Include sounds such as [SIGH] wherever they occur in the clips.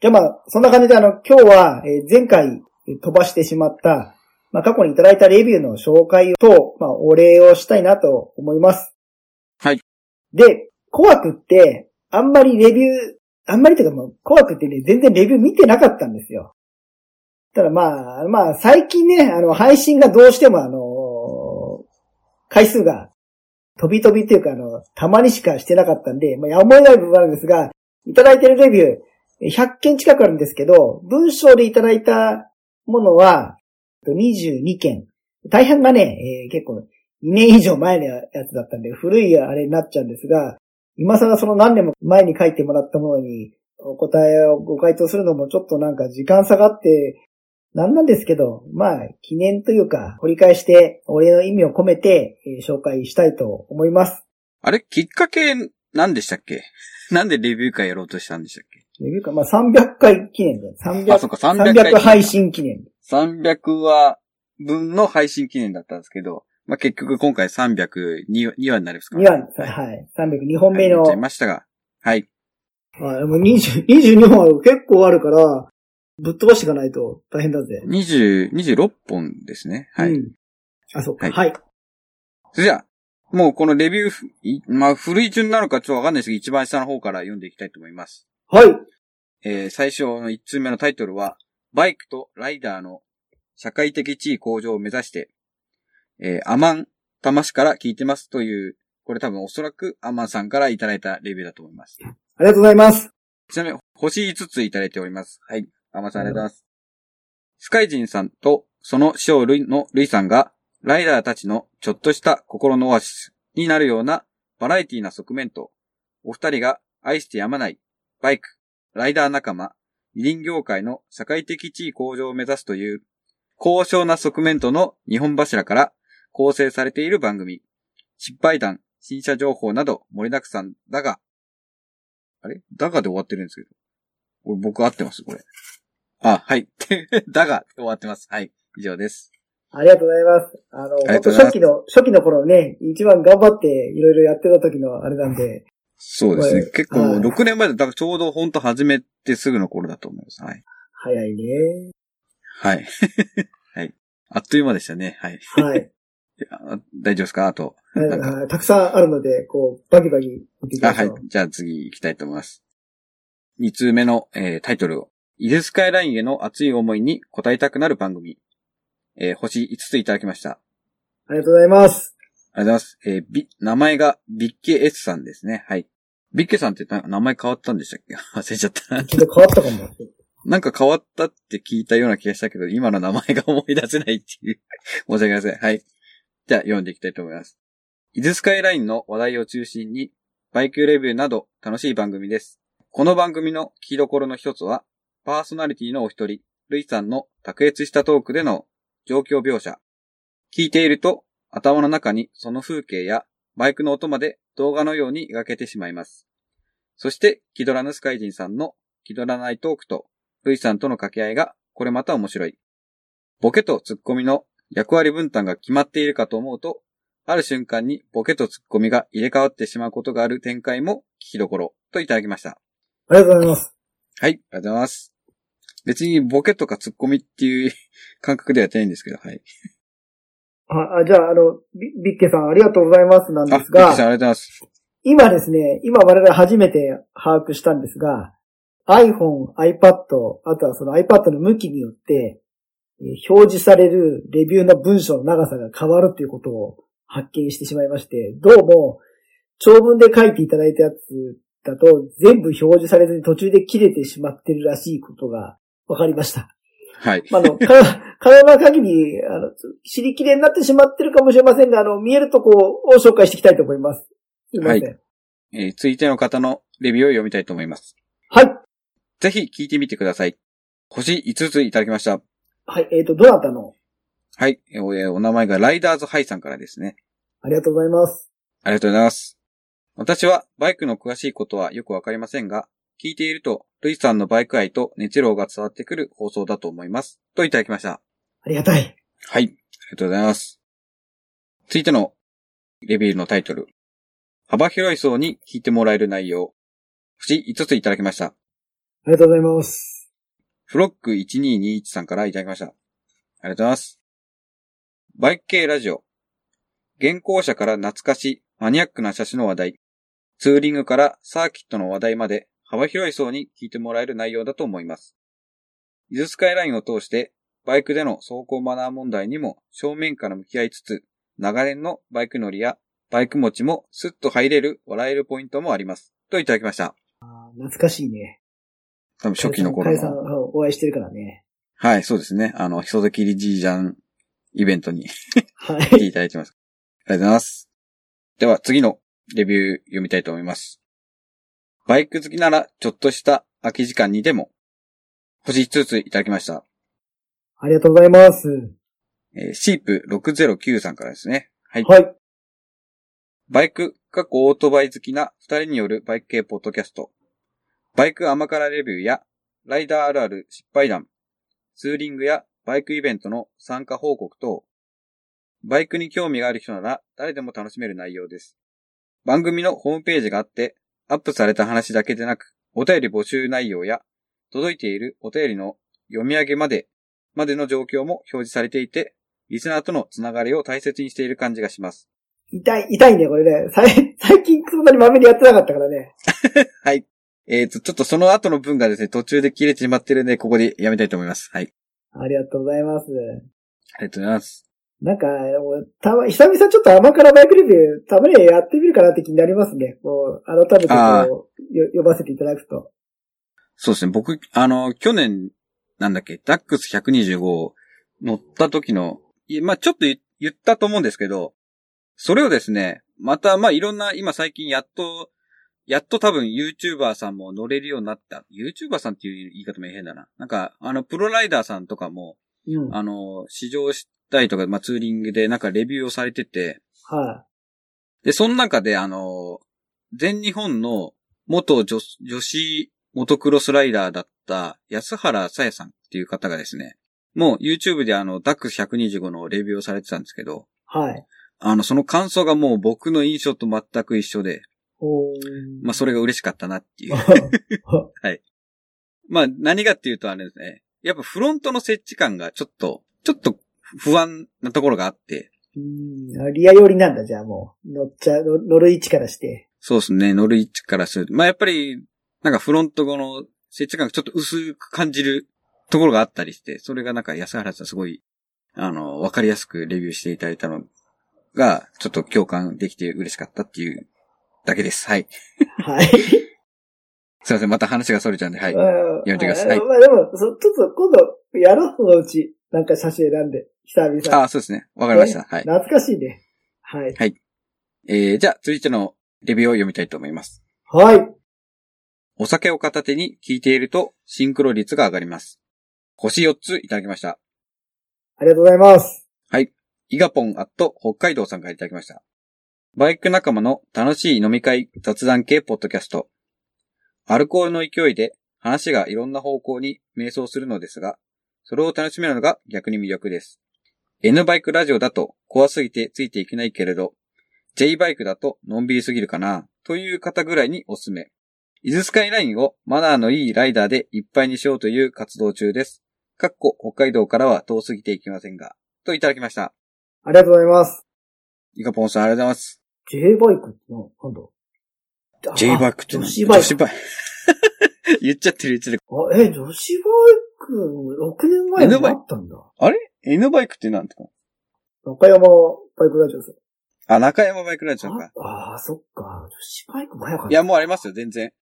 じゃあまあ、そんな感じであの、今日は、えー前回えー飛ばしてしまった、まあ過去にいただいたレビューの紹介と、まあお礼をしたいなと思います。はい。で、コワクって、あんまりレビュー、あんまりというかもう、コワクってね、全然レビュー見てなかったんですよ。ただまあ、まあ最近ね、あの、配信がどうしてもあの回数が飛び飛びっていうかあの、たまにしかしてなかったんで、まあ、やむを得ない部分があるんですが、いただいてるレビュー、え100件近くあるんですけど、文章でいただいたものは、22件。大半がね、えー結構2年以上前のやつだったんで、古いあれになっちゃうんですが、今更その何年も前に書いてもらったものに、お答えをご回答するのもちょっとなんか時間差がって、なんなんですけど、まあ、記念というか、掘り返して、お礼の意味を込めて、えー紹介したいと思います。あれ、きっかけ、何でしたっけ？なんでレビュー会やろうとしたんでしたっけ？レビューか、まあ、300回記念で、300、あ、そっか、300回。300配信記念。300話分の配信記念だったんですけど、まあ、結局今回302 2話になりますか2話、はい。302本目の、はい言っちゃいましたが。はい。はい、もう20 22本は結構あるから、ぶっ飛ばしていかないと大変だぜ。20、26本ですね。はい。うん。あ、そっか。ははい。それじゃあ、もうこのレビューまあ、古い順なのかちょっとわかんないですけど、一番下の方から読んでいきたいと思います。はい。えー最初の1通目のタイトルは、バイクとライダーの社会的地位向上を目指して、えーアマン、タマシから聞いてますという、これ多分おそらくアマンさんからいただいたレビューだと思います。ありがとうございます。ちなみに、星5ついただいております。はい。アマンさんありがとうございます。スカイジンさんと、その師匠ルイのルイさんが、ライダーたちのちょっとした心のオアシスになるようなバラエティな側面と、お二人が愛してやまない、バイク、ライダー仲間、二輪業界の社会的地位向上を目指すという、高尚な側面との日本柱から構成されている番組。失敗談、新車情報など盛りだくさんだが、あれ？だがで終わってるんですけど。これ僕合ってます？これ。あ、はい。[LAUGHS] だがで終わってます。はい。以上です。ありがとうございます。あの、あ初期の、初期の頃ね、一番頑張っていろいろやってた時のあれなんで、そうですね結構はい6年前で、だからちょうど本当始めてすぐの頃だと思います。はい。早いね。はい。[LAUGHS] はい。あっという間でしたね。はい。はい。[LAUGHS] 大丈夫ですか？あと。たくさんあるので、こう、バキバキ見ていきあ、はいましょう。。じゃあ次行きたいと思います。2通目の、えータイトルを。イルスカイラインへの熱い思いに応えたくなる番組。えー星5ついただきました。ありがとうございます。ありがとうございます。えービ、名前がビッケ S さんですね。はい。ビッケさんってな名前変わったんでしたっけ？[LAUGHS] 忘れちゃった。ちょっと変わったかも。なんか変わったって聞いたような気がしたけど、今の名前が思い出せないっていう。[LAUGHS] 申し訳ありません。はい。じゃあ読んでいきたいと思います。イズスカイラインの話題を中心に、バイクレビューなど楽しい番組です。この番組の聞きどころの一つは、パーソナリティのお一人、ルイさんの卓越したトークでの状況描写。聞いていると、頭の中にその風景やバイクの音まで動画のように描けてしまいます。そして、気取らぬスカイジンさんの気取らないトークと、ルイさんとの掛け合いが、これまた面白い。ボケとツッコミの役割分担が決まっているかと思うと、ある瞬間にボケとツッコミが入れ替わってしまうことがある展開も聞きどころといただきました。ありがとうございます。はい、ありがとうございます。別にボケとかツッコミっていう [LAUGHS] 感覚ではやってないんですけど、はい。あ、あじゃあ、あの、ビビッケさんありがとうございますなんあ、ですビッキーさんあが、りがとうございます。今ですね、今我々初めて把握したんですが、iPhone、iPad、あとはその iPad の向きによって、えー表示されるレビューの文章の長さが変わるということを発見してしまいまして、どうも、長文で書いていただいたやつだと全部表示されずに途中で切れてしまってるらしいことが分かりました。はい。まあ、あの、か可能な限り、あの、知りきれになってしまってるかもしれませんが、あの、見えるとこを紹介していきたいと思います。すいません。はえー、続いての方のレビューを読みたいと思います。はい。ぜひ聞いてみてください。星5ついただきました。はい。えっ、と、どなたの？はい。えーお名前がライダーズハイさんからですね。ありがとうございます。ありがとうございます。私はバイクの詳しいことはよくわかりませんが、聞いていると、ルイさんのバイク愛と熱量が伝わってくる放送だと思います。といただきました。ありがたい。はい。ありがとうございます。続いてのレビューのタイトル。幅広い層に聞いてもらえる内容。星5ついただきました。ありがとうございます。フロック1221さんからいただきました。ありがとうございます。バイク系ラジオ。現行車から懐かしいマニアックな車種の話題。ツーリングからサーキットの話題まで幅広い層に聞いてもらえる内容だと思います。伊豆スカイラインを通してバイクでの走行マナー問題にも正面から向き合いつつ、長年のバイク乗りやバイク持ちもスッと入れる笑えるポイントもあります。といただきました。あー懐かしいね。多分初期の頃カイさんの。お会いしてるからね。はい、そうですね。あの、人で切りじいじゃんイベントには来てい。いただいてます。ありがとうございます。では次のレビュー読みたいと思います。バイク好きならちょっとした空き時間にでも、星5ついただきました。ありがとうございます。えーシープ609さんからですね。はい。はい。バイク、過去オートバイ好きな二人によるバイク系ポッドキャスト。バイク甘辛レビューや、ライダーあるある失敗談、ツーリングやバイクイベントの参加報告等、バイクに興味がある人なら誰でも楽しめる内容です。番組のホームページがあって、アップされた話だけでなく、お便り募集内容や、届いているお便りの読み上げまで、までの状況も表示されていて、リスナーとのつながりを大切にしている感じがします。痛い、痛いね、これね。最近そんなにまめにやってなかったからね。[LAUGHS] はい。えっ、と、ちょっとその後の文がですね、途中で切れてしまってるんで、ここでやめたいと思います。はい。ありがとうございます。ありがとうございます。なんか、もうたま、久々ちょっと甘辛バイクレビュー、たまにはやってみるかなって気になりますね。こう、改めてこう、よ呼ばせていただくと。そうですね、僕、あの、去年、なんだっけ、ダックス125乗った時の、まあちょっと言言ったと思うんですけど、それをですね、また、まあいろんな、今最近やっと、やっと多分 YouTuber さんも乗れるようになった。YouTuber さんっていう言い方も変だな。なんか、あの、プロライダーさんとかも、うん。あの、試乗したりとか、まあツーリングでなんかレビューをされてて、はで、その中で、あの、全日本の元女女子モトクロスライダーだった安原さやさんっていう方がですね、もう YouTube であの、ダックス125のレビューをされてたんですけど、い。はい。あの、その感想がもう僕の印象と全く一緒で、まあ、それが嬉しかったなっていう。[LAUGHS] まあ、何がっていうとあれですね、やっぱフロントの設置感がちょっと、ちょっと不安なところがあって、うんあリア寄りなんだ、じゃあもう。乗っちゃう、乗乗る位置からして。そうですね、乗る位置からすると。まあやっぱり、なんかフロント後の設置感がちょっと薄く感じるところがあったりして、それがなんか安原さんすごい、あの、わかりやすくレビューしていただいたのが、ちょっと共感できて嬉しかったっていうだけです。はい。はい。すいません、また話が逸れちゃうんで、はい。うんやめてくださいはいまあでも、そちょっと今度、やろう、そのうち。なんか写真選んで、久々。ああ、そうですね。わかりました。はい。懐かしいね。はい。えー、じゃあ、続いてのレビューを読みたいと思います。はい。お酒を片手に聞いていると、シンクロ率が上がります。星4ついただきました。ありがとうございます。はい。イガポンアット北海道さんからいただきました。バイク仲間の楽しい飲み会雑談系ポッドキャスト。アルコールの勢いで話がいろんな方向に迷走するのですが、それを楽しめるのが逆に魅力です。N バイクラジオだと怖すぎてついていけないけれど、J バイクだとのんびりすぎるかな、という方ぐらいにおすすめ。伊豆スカイラインをマナーのいいライダーでいっぱいにしようという活動中です。かっこ北海道からは遠すぎていきませんが、といただきました。ありがとうございます。イカポンさんありがとうございます。J バイクの、なんだ？J バイクってあ女子バイク。女子バイク。言っちゃってる言っちゃってる。あ、え、女子バイク、6年前にあったんだ。あれ ?N バイクってなんですか？中山バイクラジオさん。あ、中山バイクラジオか。ああー、そっか。女子バイクも早かった。いや、もうありますよ、全然。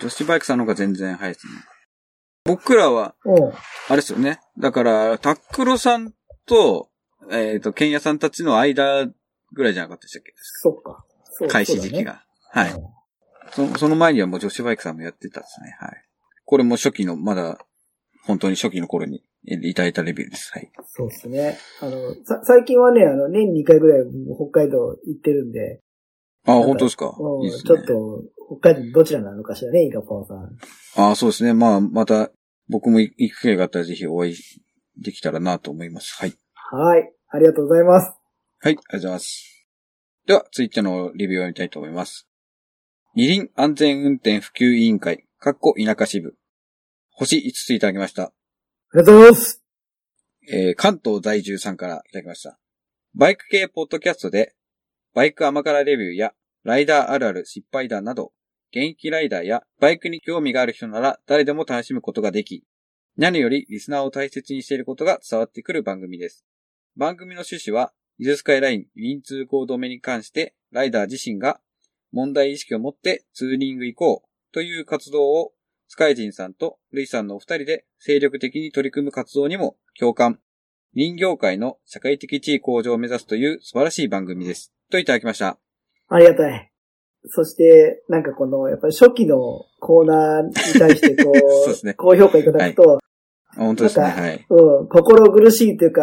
女子バイクさんの方が全然早いですね。僕らは、うん。あれですよね。だから、タックロさんと、えっ、と、ケンヤさんたちの間ぐらいじゃなかったでしたっけ？そっか。そう開始時期。が。はい。そそその前にはもう女子バイクさんもやってたんですね。はい。これも初期の、まだ、本当に初期の頃にえいただいたレビューです。はい。そうですね。あの、さ、最近はね、あの、年に2回ぐらい北海道行ってるんで、あ、本当ですか？うんいいですね。ちょっと、北海道どちらなのかしらね、イカポンさん。あそうですね。まあ、また、僕も行く機会があったらぜひお会いできたらなと思います。はい。はい。ありがとうございます。はい、ありがとうございます。では、続いてのレビューを見たいと思います。二輪安全運転普及委員会、かっこ田舎支部。星5ついただきました。ありがとうございます。えー関東在住さんからいただきました。バイク系ポッドキャストで、バイク甘辛レビューや、ライダーあるある失敗談など、現役ライダーやバイクに興味がある人なら誰でも楽しむことができ、何よりリスナーを大切にしていることが伝わってくる番組です。番組の趣旨は、イズスカイライン、ウィン通行止めに関して、ライダー自身が問題意識を持ってツーリング行こうという活動を、スカイジンさんとルイさんのお二人で精力的に取り組む活動にも共感、林業界の社会的地位向上を目指すという素晴らしい番組です。といただきました。ありがたい。そして、なんかこの、やっぱり初期のコーナーに対してこ [LAUGHS] そうですねう、高評価いただくと、あ本当ですね。はい。うん、心苦しいというか、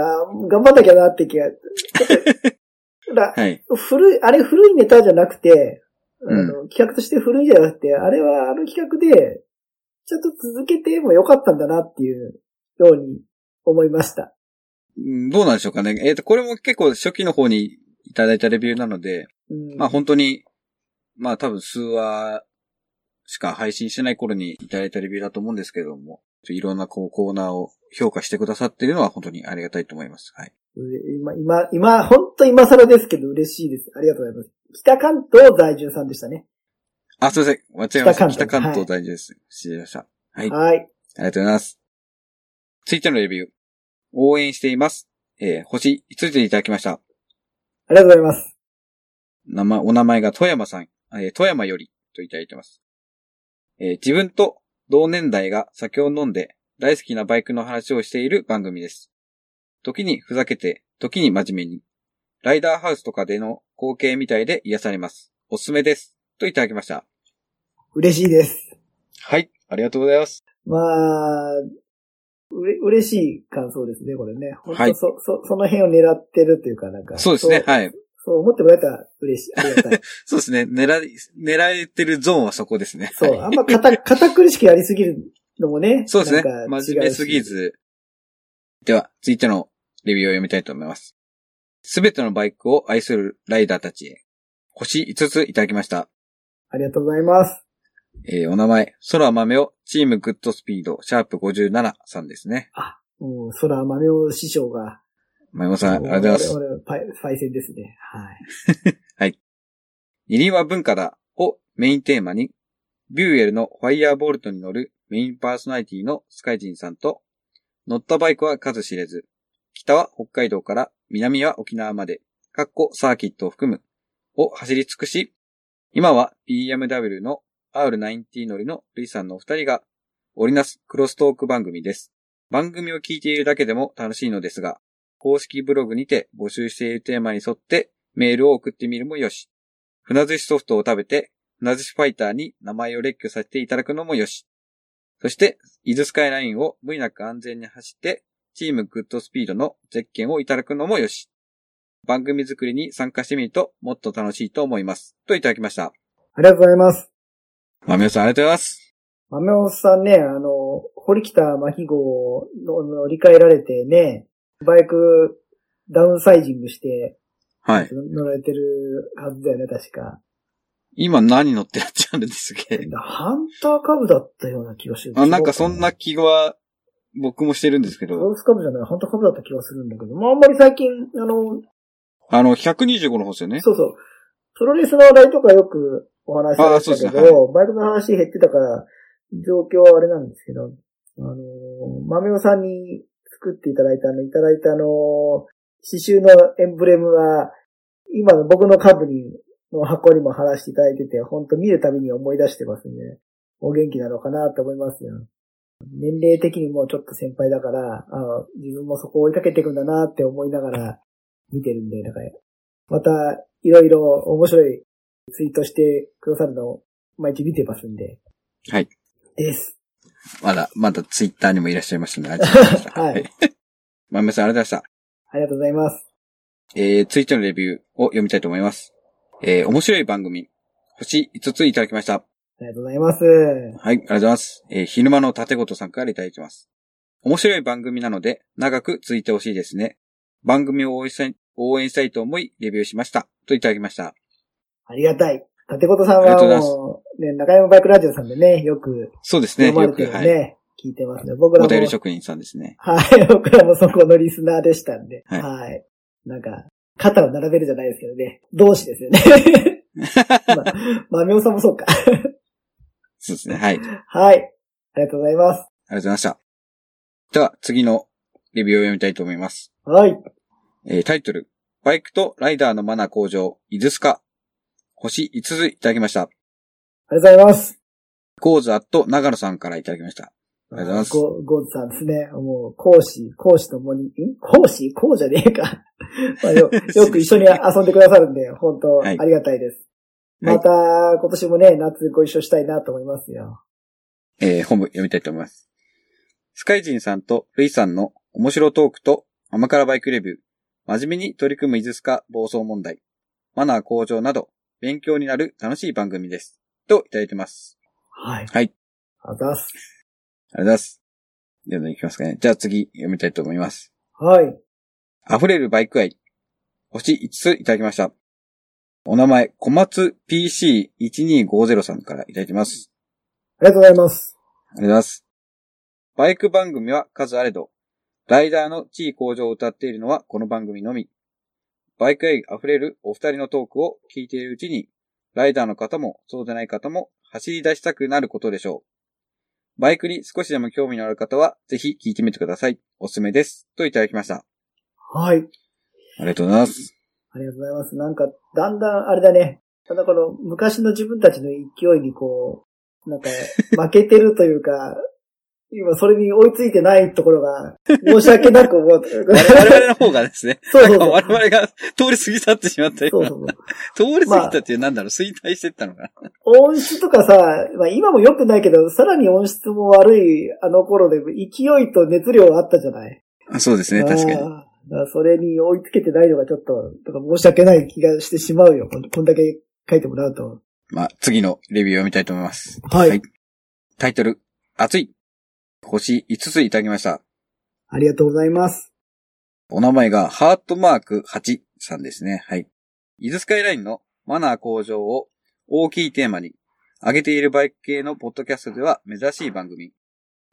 頑張んなきゃなって気が、だ [LAUGHS] はい。古い、あれ古いネタじゃなくて、あうんの、企画として古いじゃなくて、あれはあの企画で、ちょっと続けてもよかったんだなっていうように思いました。うんどうなんでしょうかね。えっ、と、これも結構初期の方にいただいたレビューなので、うん、まあ本当に、まあ多分数話しか配信してない頃にいただいたレビューだと思うんですけれども、いろんなこうコーナーを評価してくださっているのは本当にありがたいと思います。はい。今、今、今、本当今更ですけど嬉しいです。ありがとうございます。北関東在住さんでしたね。あ、すいません。間違えました。北関東北関東大事です。失礼しました。はい。あはい。りがとうございます。続いてのレビュー。応援しています。えー星5つでいただきました。ありがとうございます。名前、お名前が富山さん、えー富山よりといただいてます。えー自分と同年代が酒を飲んで大好きなバイクの話をしている番組です。時にふざけて、時に真面目に。ライダーハウスとかでの光景みたいで癒されます。おすすめです。といただきました。嬉しいです。はい。ありがとうございます。まあ、うれ、嬉しい感想ですね、これね。本当はいそ、そ、その辺を狙ってるっていうか、なんか。そうですね。はい。そう思ってもらえたら嬉しい。ありがたい。[LAUGHS] そうですね。狙い、狙えてるゾーンはそこですね。そう、はいあんま堅、堅苦しくやりすぎるのもね。そうですね真面目すぎ。ず。では、続いてのレビューを読みたいと思います。すべてのバイクを愛するライダーたちへ。星5ついただきました。ありがとうございます。えーお名前、空豆をチームグッドスピード、シャープ57さんですね。もう、空豆尾師匠が。前山さん、ありがとうございます。俺、俺パイ、パイセンですね。はい。[LAUGHS] 二輪は文化だをメインテーマに、ビューエルのファイヤーボルトに乗るメインパーソナリティのスカイジンさんと、乗ったバイクは数知れず、北は北海道から南は沖縄まで、かっこサーキットを含む、を走り尽くし、今は BMW の R90 乗りのルイさんのお二人が織りなすクロストーク番組です。番組を聞いているだけでも楽しいのですが、公式ブログにて募集しているテーマに沿ってメールを送ってみるもよし、船寿司ソフトを食べて、船寿司ファイターに名前を列挙させていただくのもよし。そして、伊豆スカイラインを無理なく安全に走って、チームグッドスピードのゼッケンをいただくのもよし。番組作りに参加してみるともっと楽しいと思います。といただきました。ありがとうございます。まみおさんありがとうございます。豆尾さんね、あの、堀北真紀号の乗り換えられてね、バイクダウンサイジングしてはい。乗られてるはずだよね、確か。今何乗ってらっしゃるんですっけ？ハンターカブだったような気がする。あ、なんかそんな気は僕もしてるんですけど、クロスカブじゃない、ハンターカブだった気がするんだけど、まああんまり最近、あの、あの、125の方ですよね。そうそう。プロレスの話題とかよくお話しされてたけど、ですねバイクの話減ってたから、状況はあれなんですけど、あの、豆尾さんに作っていただいたあの、いただいたあの、刺繍のエンブレムは、今の僕の株に、の箱にも貼らせていただいてて、本当見るたびに思い出してますね。お元気なのかなと思いますよ。年齢的にもちょっと先輩だから、あ自分もそこを追いかけていくんだなって思いながら見てるんで、だから、また、いろいろ面白いツイートしてくださるのを毎日見てますんで。はい。です。まだ、まだツイッターにもいらっしゃいましたね。ありがとうございました。はい。まみおさんありがとうございました。ありがとうございます。えー、ツイッターのレビューを読みたいと思います。えー、面白い番組、星5ついただきました。ありがとうございます。はい、ありがとうございます。えー、昼間の縦ごとさんからいただいてます。面白い番組なので、長く続いてほしいですね。番組を応援したい、応援したいと思い、レビューしました。といただきました。ありがたい。立ことさんはもう、ね、中山バイクラジオさんでね、よくそうですね、読まれよく、はい。聞いてますね。僕らおも。便り職人さんですね。はい。[LAUGHS] 僕らもそこのリスナーでしたんで。ははいい。なんか、肩を並べるじゃないですけどね。同志ですよね。[LAUGHS] まあ、まみおさんもそうか。そうですね。はい。ありがとうはい。ありがとうございます。ございました。では、次のレビューを読みたいと思います。はい。えータイトル、バイクとライダーのマナー向上、イズスカ。星5ついただきました。ありがとうございます。ゴーズアット長野さんからいただきました。ありがとうございます。ゴゴーズさんですね。もう、講師、講師ともに、ん？講師？こうじゃねえか。[LAUGHS] まあよよく一緒に遊んでくださるんで、本当はいありがたいです。はいまた、今年もね、夏ご一緒したいなと思いますよ。えー本部読みたいと思います。スカイジンさんとルイさんの面白トークと甘辛バイクレビュー、真面目に取り組むイズスカ暴走問題、マナー向上など、勉強になる楽しい番組です。といただいてます。はい。はい。ありがとうございます。ありがとうございます。では、いきますかね。じゃあ次、読みたいと思います。はい。溢れるバイク愛。星5ついただきました。お名前、小松 PC1250 さんからいただいてます。ありがとうございます。ありがとうございます。バイク番組は数あれど、ライダーの地位向上を歌っているのはこの番組のみ。バイク愛溢れるお二人のトークを聞いているうちに、ライダーの方もそうでない方も走り出したくなることでしょう。バイクに少しでも興味のある方は、ぜひ聞いてみてください。おすすめです。といただきました。はい。ありがとうございます。ありがとうございます。なんか、だんだん、あれだね。ただこの、昔の自分たちの勢いにこう、なんか、[LAUGHS] 負けてるというか、今それに追いついてないところが、申し訳なく思う。我々の方がですね、[LAUGHS] そうそうそう我々が通り過ぎ去ってしまったような。そうそうそう。通り過ぎたっていう、なんだろう、衰退してったのかな。音質とかさ、まあ今も良くないけど、さらに音質も悪いあの頃で勢いと熱量あったじゃないあそうですね、確かに。それに追いつけてないのがちょっと、とか申し訳ない気がしてしまうよ。こんだけ書いてもらうと。まあ、次のレビューを見たいと思います。はい。タイトル、熱い。星5ついただきました。ありがとうございます。お名前がハートマーク8さんですね。はい。イズスカイラインのマナー向上を大きいテーマに、上げているバイク系のポッドキャストでは珍しい番組。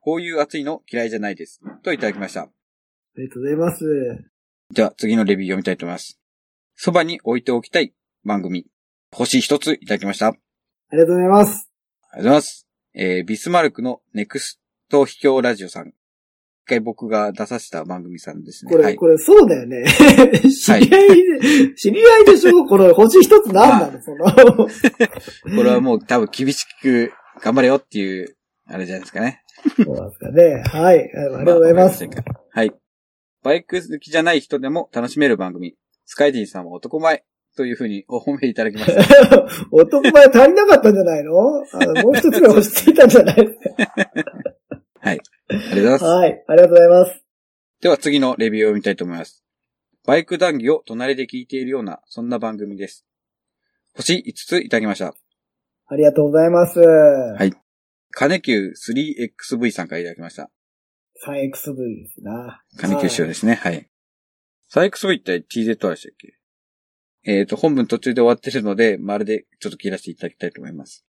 こういう熱いの嫌いじゃないです。といただきました。ありがとうございます。じゃあ次のレビュー読みたいと思います。そばに置いておきたい番組。星一ついただきました。ありありがとうございます。がとうございます。えー、ビスマルクのネクスト秘境ラジオさん。一回僕が出させた番組さんですね。これ、はい。これそうだよね。知り合いで、知り合いでしょ？この星一つなんなのその。これはもう多分厳しく頑張れよっていう、あれじゃないですかね。そうなんですかね。はい。ありがとうございます。まあはい。バイク好きじゃない人でも楽しめる番組。スカイディンさんは男前というふうにお褒めいただきました。[LAUGHS] 男前足りなかったんじゃないの？もう一つぐらい落ち着いたんじゃない？[LAUGHS] はい。ありがとうございます。はい。ありがとうございます。では次のレビューを見たいと思います。バイク談義を隣で聞いているような、そんな番組です。星5ついただきました。ありがとうございます。はい。金球 3XV さんからいただきました。3XV ですな。金球仕様ですね。はい。3XV って TZ でしたっけ？えっ、と、本文途中で終わってるので、まるでちょっと切らせていただきたいと思います。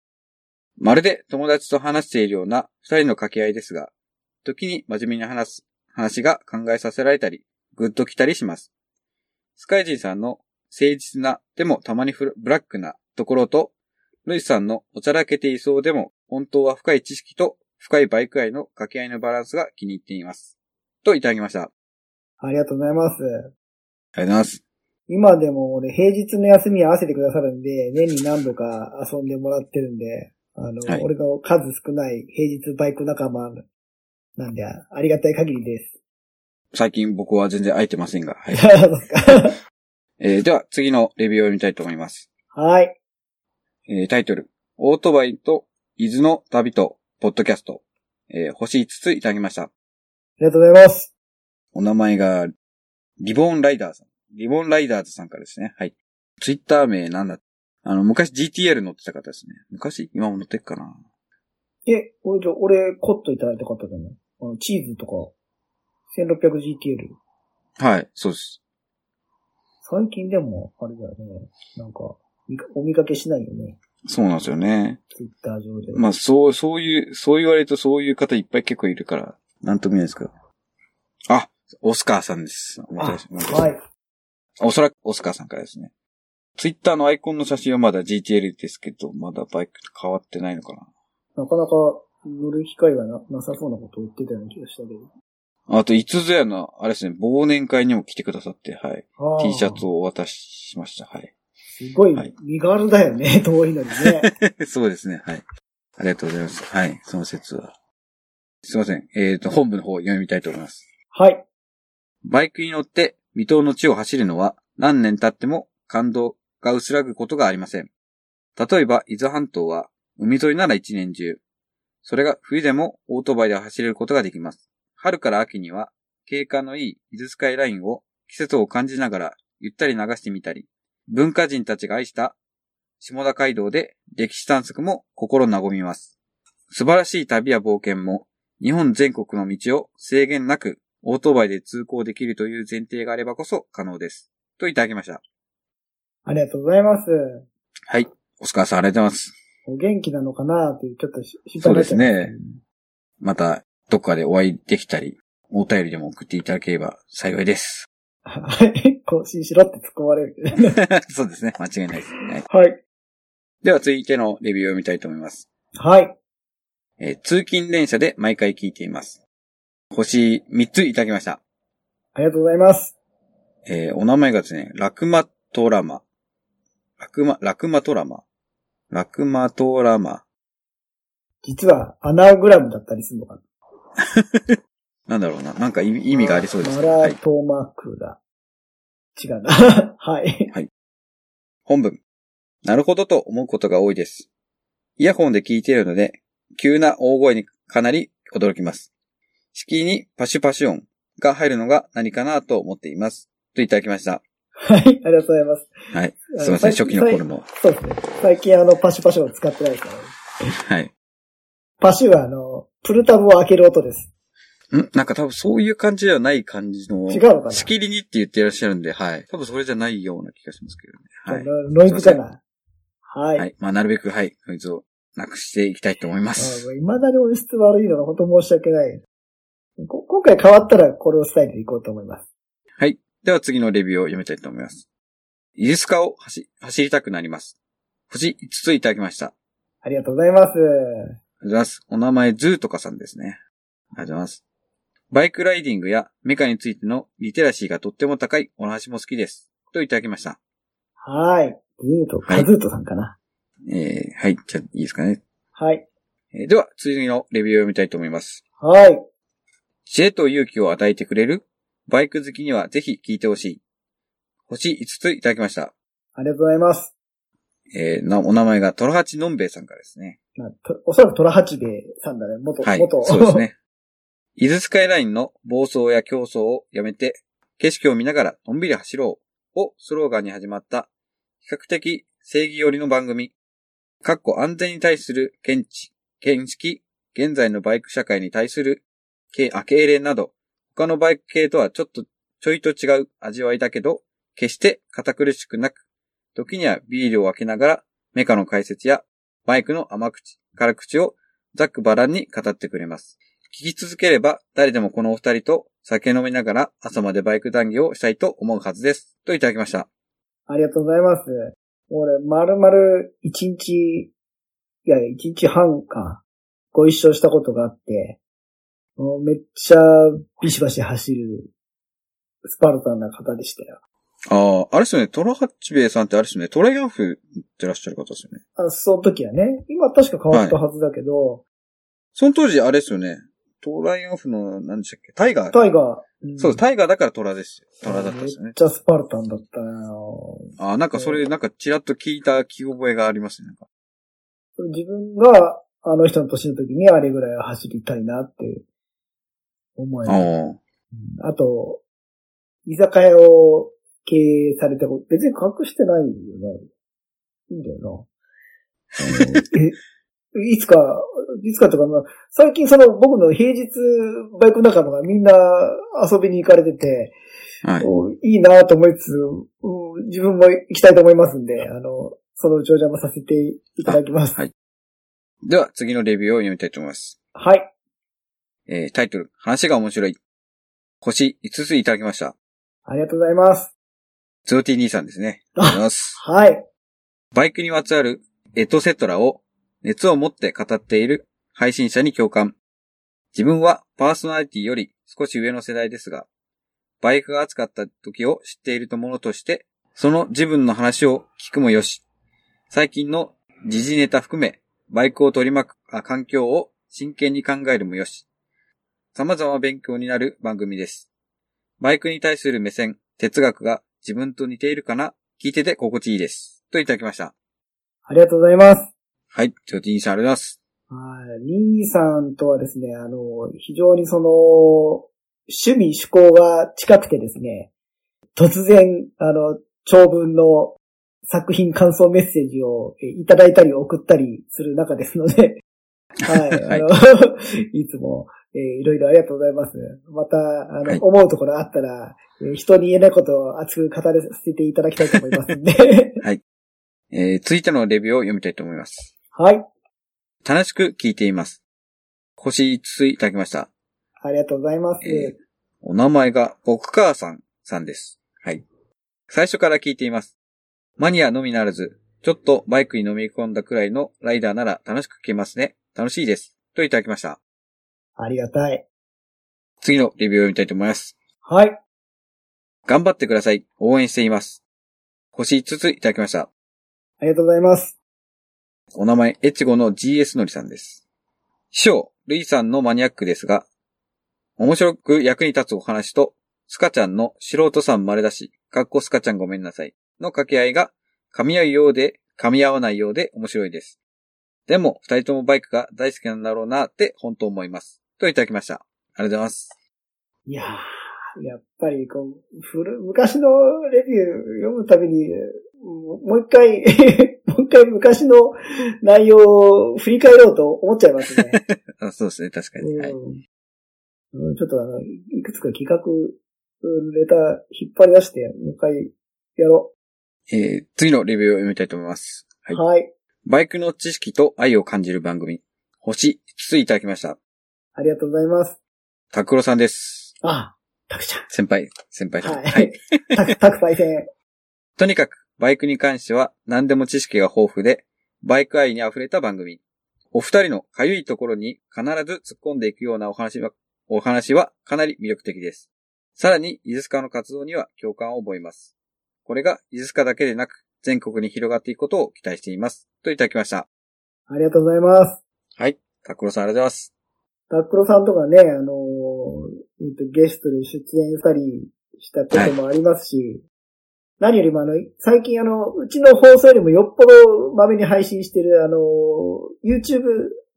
まるで友達と話しているような二人の掛け合いですが、時に真面目に話す話が考えさせられたり、グッときたりします。スカイジンさんの誠実な、でもたまにブラックなところと、ルイスさんのおちゃらけていそうでも、本当は深い知識と深いバイク愛の掛け合いのバランスが気に入っています。といただきました。ありありがとうございます。がとうございます。今でも俺平日の休み合わせてくださるんで、年に何度か遊んでもらってるんで、あの、はい俺の数少ない平日バイク仲間なんで、ありがたい限りです。最近僕は全然空いてませんが。はい。[LAUGHS] えーでは次のレビューを見たいと思います。はい。えータイトル。オートバイと伊豆の旅とポッドキャスト。えー星5ついただきました。ありがとうございます。お名前が、リボーンライダーさん。リボーンライダーズさんからですね。はい。ツイッター名なんだあの、昔 GTL 乗ってた方ですね。昔？今も乗ってっかな？え、俺、じゃあ俺、コットいただいた方だね。あの、チーズとか、1600GTL。はい、そうです。最近でも、あれだよね。なんかお見かけしないよね。そうなんですよね。ツイッター上で。まあ、そう、そういう、そう言われるとそういう方いっぱい結構いるから、なんとも言えないですけど。あ、オスカーさんです。おあ願いしますはい。おそらくオスカーさんからですね。ツイッターのアイコンの写真はまだ GTL ですけど、まだバイクと変わってないのかな。なかなか乗る機会がななさそうなことを言ってたような気がしたけど。あと、いつぞやの、あれですね、忘年会にも来てくださって、はい。T シャツをお渡ししました。はい。すごいはい身軽だよね、[LAUGHS] 遠いのにね。[LAUGHS] そうですね、はい。ありがとうございます。はい、その説は。すいません。えっ、と、本部の方を読みたいと思います。はい。バイクに乗って未踏の地を走るのは何年経っても感動が薄らぐことがありません。例えば、伊豆半島は海沿いなら一年中。それが冬でもオートバイで走れることができます。春から秋には景観のいい伊豆スカイラインを季節を感じながらゆったり流してみたり、文化人たちが愛した下田街道で歴史探索も心和みます。素晴らしい旅や冒険も日本全国の道を制限なくオートバイで通行できるという前提があればこそ可能です。といただきました。ありがとうございます。はい。オスカーさんありがとうございます。お元気なのかなっていう、ちょっと心配そうですね。また、どっかでお会いできたり、お便りでも送っていただければ幸いです。はい。更新しろって突っ込まれる。[LAUGHS] そうですね。間違いないですね。はい。では続いてのレビューを読みたいと思います。はい。えー通勤電車で毎回聞いています。星3ついただきました。ありがとうございます。えーお名前がですね、ラクマトラマ。ラクマ、ラクマトラマ。ラクマトラマ。実はアナグラムだったりするのかな。[LAUGHS] なんだろうな。なんか意味がありそうですマね。はい。ラトマクラ。違うな。[LAUGHS] はい。本文。なるほどと思うことが多いです。イヤホンで聞いているので、急な大声にかなり驚きます。敷居にパシュパシュ音が入るのが何かなと思っています。といただきました。はい。ありがとうございます。はい。すいません。最初期の頃の。そうですね。最近あの、パシュパシュを使ってないですからね。はい。パシュはあの、プルタブを開ける音です。ん？なんか多分そういう感じではない感じの。違うのかな？しきりにって言ってらっしゃるんで、はい。多分それじゃないような気がしますけどね。はい。ノノイズかな。はい。はい。まあ、なるべく、はい。ノイズをなくしていきたいと思いまあす。もう未だに音質悪いのが本当申し訳ない。こ今回変わったらこれを伝えていこうと思います。はい。では次のレビューを読みたいと思います。イギリスカを走走りたくなります。星5ついただきました。あありがとうございます。りがとうございます。お名前、ズーとかさんですね。ありがとうございます。バイクライディングやメカについてのリテラシーがとっても高いお話も好きです。といただきました。はい。ズート、はいカズートさんかな。えー、はい。じゃあ、いいですかね。はい。えーでは、次のレビューを読みたいと思います。はい。知恵と勇気を与えてくれるバイク好きにはぜひ聞いてほしい。星5ついただきました。ありがとうございます。えー、な、お名前がトラハチのんべえさんからですね。まあとおそらくトラハチベイさんだね。元、はい。元。そうです。ね。[LAUGHS] 伊豆スカイラインの暴走や競争をやめて、景色を見ながらのんびり走ろうをスローガンに始まった、比較的正義寄りの番組。かっこ安全に対する見地、見識、現在のバイク社会に対する、あ、経連など、他のバイク系とはちょっと、ちょいと違う味わいだけど、決して堅苦しくなく、時にはビールを開けながら、メカの解説や、バイクの甘口、辛口をざっくばらんに語ってくれます。聞き続ければ、誰でもこのお二人と酒飲みながら朝までバイク談義をしたいと思うはずです。といただきました。ありがとうございます。俺、まるまる一日、いや一日半か、ご一緒したことがあって、もうめっちゃビシバシ走る、スパルタンな方でしたよ。ああ、あれですよね、トラハッチベイさんってあれですよね、トライアンフってらっしゃる方ですよね。あその時はね、今確か変わったはずだけど、その当時あれですよね、トライアンフの、何でしたっけ、タイガータイガー、んそうです、タイガーだからトラですよ。トラだったんですよね。めっちゃスパルタンだったなああ、なんかそれ、なんかちらっと聞いた聞き覚えがありますね。なんか自分があの人の年の時にあれぐらいは走りたいなって思える。ああ。と、居酒屋を経営されたこと、別に隠してないよな。いいんだよな。え [LAUGHS] いつか、いつかとか、まあ、最近その僕の平日バイク仲間がみんな遊びに行かれてて、はい。おいいなと思いつつ、うん自分も行きたいと思いますんで、あの、そのうちお邪魔させていただきます。はい。では、次のレビューを読みたいと思います。はい。えー、タイトル、話が面白い。星5ついただきました。ありがとうございます。ゾーティ兄さんですね。ありがとうございます。はい。バイクにまつわるエトセトラを熱を持って語っている配信者に共感。自分はパーソナリティより少し上の世代ですが、バイクが熱かった時を知っているとものとして、その自分の話を聞くもよし、最近の時事ネタ含め、バイクを取り巻く環境を真剣に考えるもよし、様々勉強になる番組です。バイクに対する目線、哲学が自分と似ているかな？聞いてて心地いいです。といただきました。ありがとうございます。はい。ジョティンさんありがとうございます。はい。リーさんとはですね、あの、非常にその、趣味趣向が近くてですね、突然、あの、長文の作品感想メッセージをえいただいたり送ったりする中ですので、[LAUGHS] はい。はいあの、いつも、えーいろいろありがとうございます。また、あの、はい思うところあったら、えー人に言えないことを熱く語らせていただきたいと思いますんで。[LAUGHS] えー、続いてのレビューを読みたいと思います。はい。楽しく聞いています。星5ついただきました。ありがとうございます。えーお名前が僕母さんさんです。はい。最初から聞いています。マニアのみならず、ちょっとバイクに飲み込んだくらいのライダーなら楽しく聞けますね。楽しいです。といただきました。ありがたい。次のレビューを読みたいと思います。はい。頑張ってください。応援しています。星5ついただきました。ありがとうございます。お名前、エチゴの GS のりさんです。師匠、ルイさんのマニアックですが、面白く役に立つお話と、スカちゃんの素人さん丸出し、かっこスカちゃんごめんなさい、の掛け合いが、噛み合うようで、噛み合わないようで面白いです。でも、二人ともバイクが大好きなんだろうなって本当思います。といただきました。ありがとうございます。いやー、やっぱりこう、古、昔のレビュー読むたびに、もう一回、[LAUGHS] もう一回昔の内容を振り返ろうと思っちゃいますね。[LAUGHS] あそうですね、確かに。はい。ちょっとあの、いくつか企画、うんレター引っ張り出して、もう一回やろえー、次のレビューを読みたいと思います。はう。い。はい。バイクの知識と愛を感じる番組、星5ついただきました。ありがとうございます。タクロさんです。あ、たくちゃん。先輩、先輩さん。ははいい。たく、たくパイセン。[LAUGHS] とにかく、バイクに関しては何でも知識が豊富で、バイク愛に溢れた番組。お二人のかゆいところに必ず突っ込んでいくようなお話は、お話はかなり魅力的です。さらに、イズスカの活動には共感を覚えます。これが、イズスカだけでなく、全国に広がっていくことを期待しています。といただきました。ありがとうございます。はい。タクロさんありがとうございます。タックロさんとかね、あのーえっと、ゲストで出演したりしたこともありますし、何よりもあの、最近あの、うちの放送よりもよっぽどまめに配信してるあのー YouTube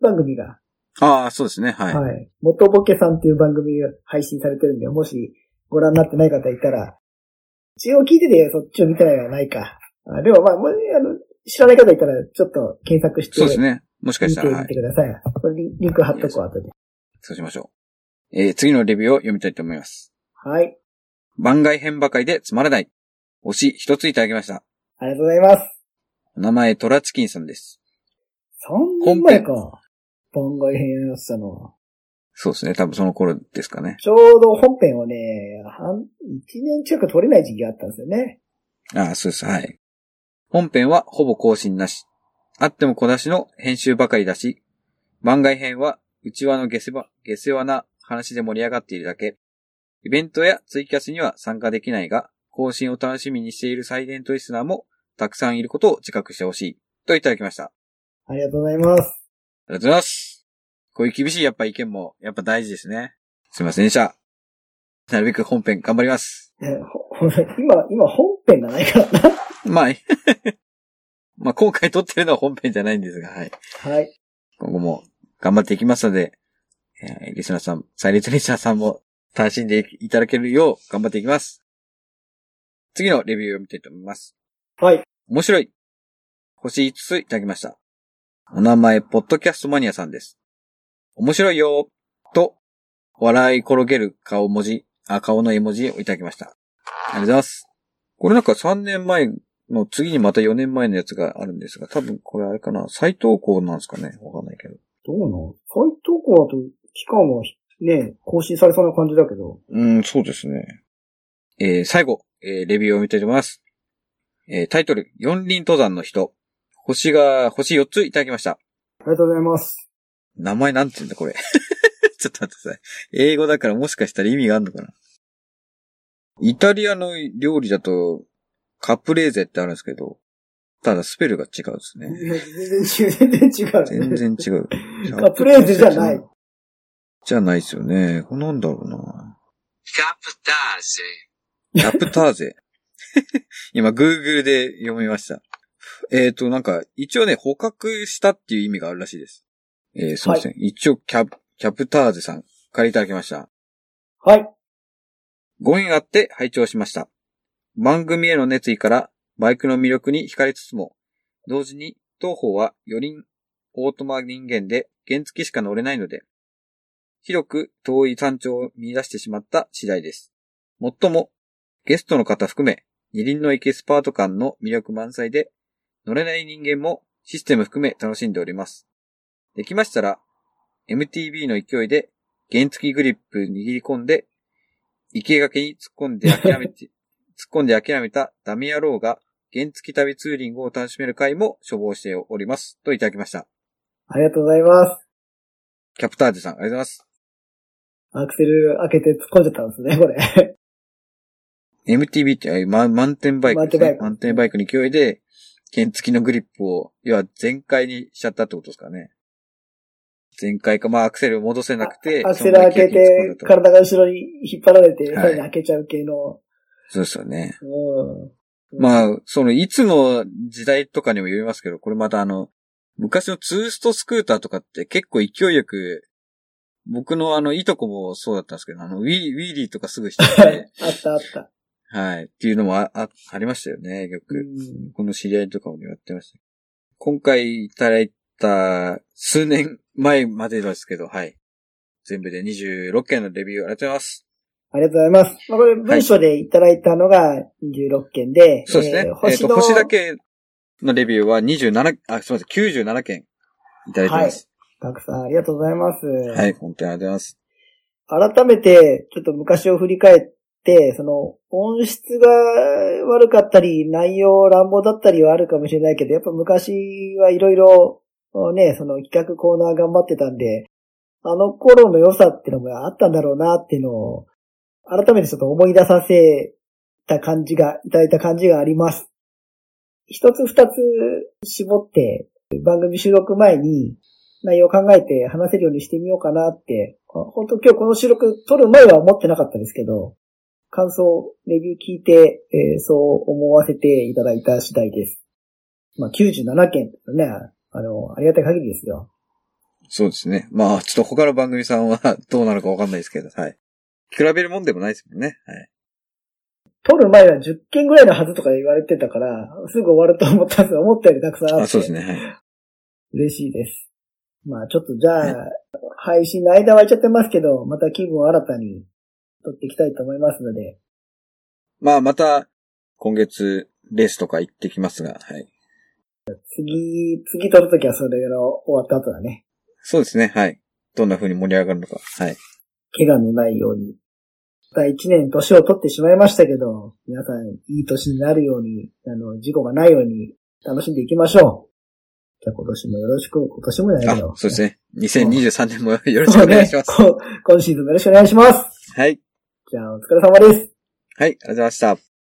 番組が、ああ、そうですね。はい。はい。元ボケさんっていう番組が配信されてるんで、もしご覧になってない方いたら、一応聞いててそっちを見てないはないか。あでもまあ、もうあの、知らない方いたらちょっと検索して、そうですね。もしか見してたら、はい。みてください。これリンリンク貼っとこう、後で。そうしましょう。えー、次のレビューを読みたいと思います。はい。番外編ばかりでつまらない。星一ついただきました。ありがとうございます。お名前、トラチキンさんです。3年前か。番外編やってたのは。そうですね。多分その頃ですかね。ちょうど本編をね、半、1年近く撮れない時期があったんですよね。ああ、そうです。はい。本編はほぼ更新なし。あっても小出しの編集ばかりだし、番外編は内輪の下世話、下世話な話で盛り上がっているだけ。イベントやツイキャスには参加できないが、更新を楽しみにしているサイレントリスナーもたくさんいることを自覚してほしい。といただきました。ありがとうございます。ありがとうございます。こういう厳しいやっぱ意見もやっぱ大事ですね。すいませんでした。なるべく本編頑張ります。えほほ今、今本編がないからな。[LAUGHS] まあ、[LAUGHS] まあ今回撮ってるのは本編じゃないんですが、はい。はい。今後も頑張っていきますので、えーリスナーさん、サイレントリスナーさんも楽しんでいただけるよう頑張っていきます。次のレビューを見たいと思います。はい。面白い。星5ついただきました。お名前、ポッドキャストマニアさんです。面白いよと、笑い転げる顔文字、あ、顔の絵文字をいただきました。ありがとうございます。これなんか3年前の次にまた4年前のやつがあるんですが、多分これあれかな、再投稿なんですかねわかんないけど。どうなの再投稿だと期間はね、更新されそうな感じだけど。うん、そうですね。えー、最後、えー、レビューを見たいと思います。えー、タイトル、四輪登山の人。星が、星4ついただきました。ありがとうございます。名前なんて言うんだ、これ。[LAUGHS] ちょっと待ってください。英語だからもしかしたら意味があるのかな。イタリアの料理だと、カプレーゼってあるんですけど、ただスペルが違うですね。全然違う、全然違う、全然違う。カプレーゼじゃない。じゃないですよね。これなんだろうな。Captase. キャプターゼ。[LAUGHS] 今、Google で読みました。えっ、と、なんか、一応ね、捕獲したっていう意味があるらしいです。えー、すいません。一応、キャプ、キャプターゼさん、借りいただきました。はい。ご縁あって拝聴しました。番組への熱意からバイクの魅力に惹かれつつも、同時に当方は4輪オートマ人間で原付しか乗れないので、広く遠い山頂を見出してしまった次第です。もっとも、ゲストの方含め、二輪のエキスパート感の魅力満載で、乗れない人間もシステム含め楽しんでおります。できましたら、MTB の勢いで原付グリップ握り込んで生け垣に突っ込んで諦めて、[LAUGHS] 突っ込んで諦めたダメ野郎が原付旅ツーリングを楽しめる回も所望しております。といただきました。ありがとうございます。キャプタージュさん、ありがとうございます。アクセル開けて突っ込んじゃったんですね、これ。MTB って、あま、マウンテンバイクね。マウンテンバイクマウンテンバイクの勢いで、原付のグリップを、要は全開にしちゃったってことですかね。全開か、まあアクセルを戻せなくて、アクセル開けて、体が後ろに引っ張られて、はいさらに開けちゃう系の。そうですよね。うん。まあ、その、いつの時代とかにもよりますけど、これまたあの、昔のツーストスクーターとかって結構勢いよく、僕のあの、いとこもそうだったんですけど、あの、ウィウィーリーとかすぐしてて、[LAUGHS] あったあった。はい。っていうのもあ、あ、ありましたよね、ようく。ん。この知り合いとかもやってました。今回いただいた数年前までですけど、はい。全部で26件のレビューありがとうございます。ありがとうございます。まあ、これ文章でいただいたのが26件で、そうですね。えー星と、の、星だけのレビューは27、あ、すみません、97件いただいてます。たくさんありがとうございます。はい、本当にありがとうございます。改めて、ちょっと昔を振り返って、その、音質が悪かったり、内容乱暴だったりはあるかもしれないけど、やっぱ昔はいろいろ、ね、その企画コーナー頑張ってたんで、あの頃の良さってのもあったんだろうなっていうのを、改めてちょっと思い出させた感じが、いただいた感じがあります。一つ二つ絞って、番組収録前に内容を考えて話せるようにしてみようかなって、本当今日この収録撮る前は思ってなかったですけど、感想、レビュー聞いて、えーそう思わせていただいた次第です。まあ、97件ね、あの、ありがたい限りですよ。そうですね。まあ、ちょっと他の番組さんは [LAUGHS] どうなるかわかんないですけど、はい。比べるもんでもないですもんね。はい。撮る前は10件ぐらいのはずとか言われてたから、すぐ終わると思ったんですが、思ったよりたくさんあって。あ、そうですね。はい。嬉しいです。まあちょっとじゃあ、配信の間は空いちゃってますけど、また気分を新たに撮っていきたいと思いますので、まあ、また、今月、レースとか行ってきますが、はい。次、次撮るときはそれが終わった後だね。そうですね。はい。どんな風に盛り上がるのか。はい。怪我のないように。また一年年を取ってしまいましたけど、皆さんいい年になるように、あの、事故がないように楽しんでいきましょう。じゃあ今年もよろしく、今年もじゃないあけど。、そうですね。2023年もよろしくお願いします。今シーズンもよろしくお願いします。はい。じゃあお疲れ様です。はい。ありがとうございました。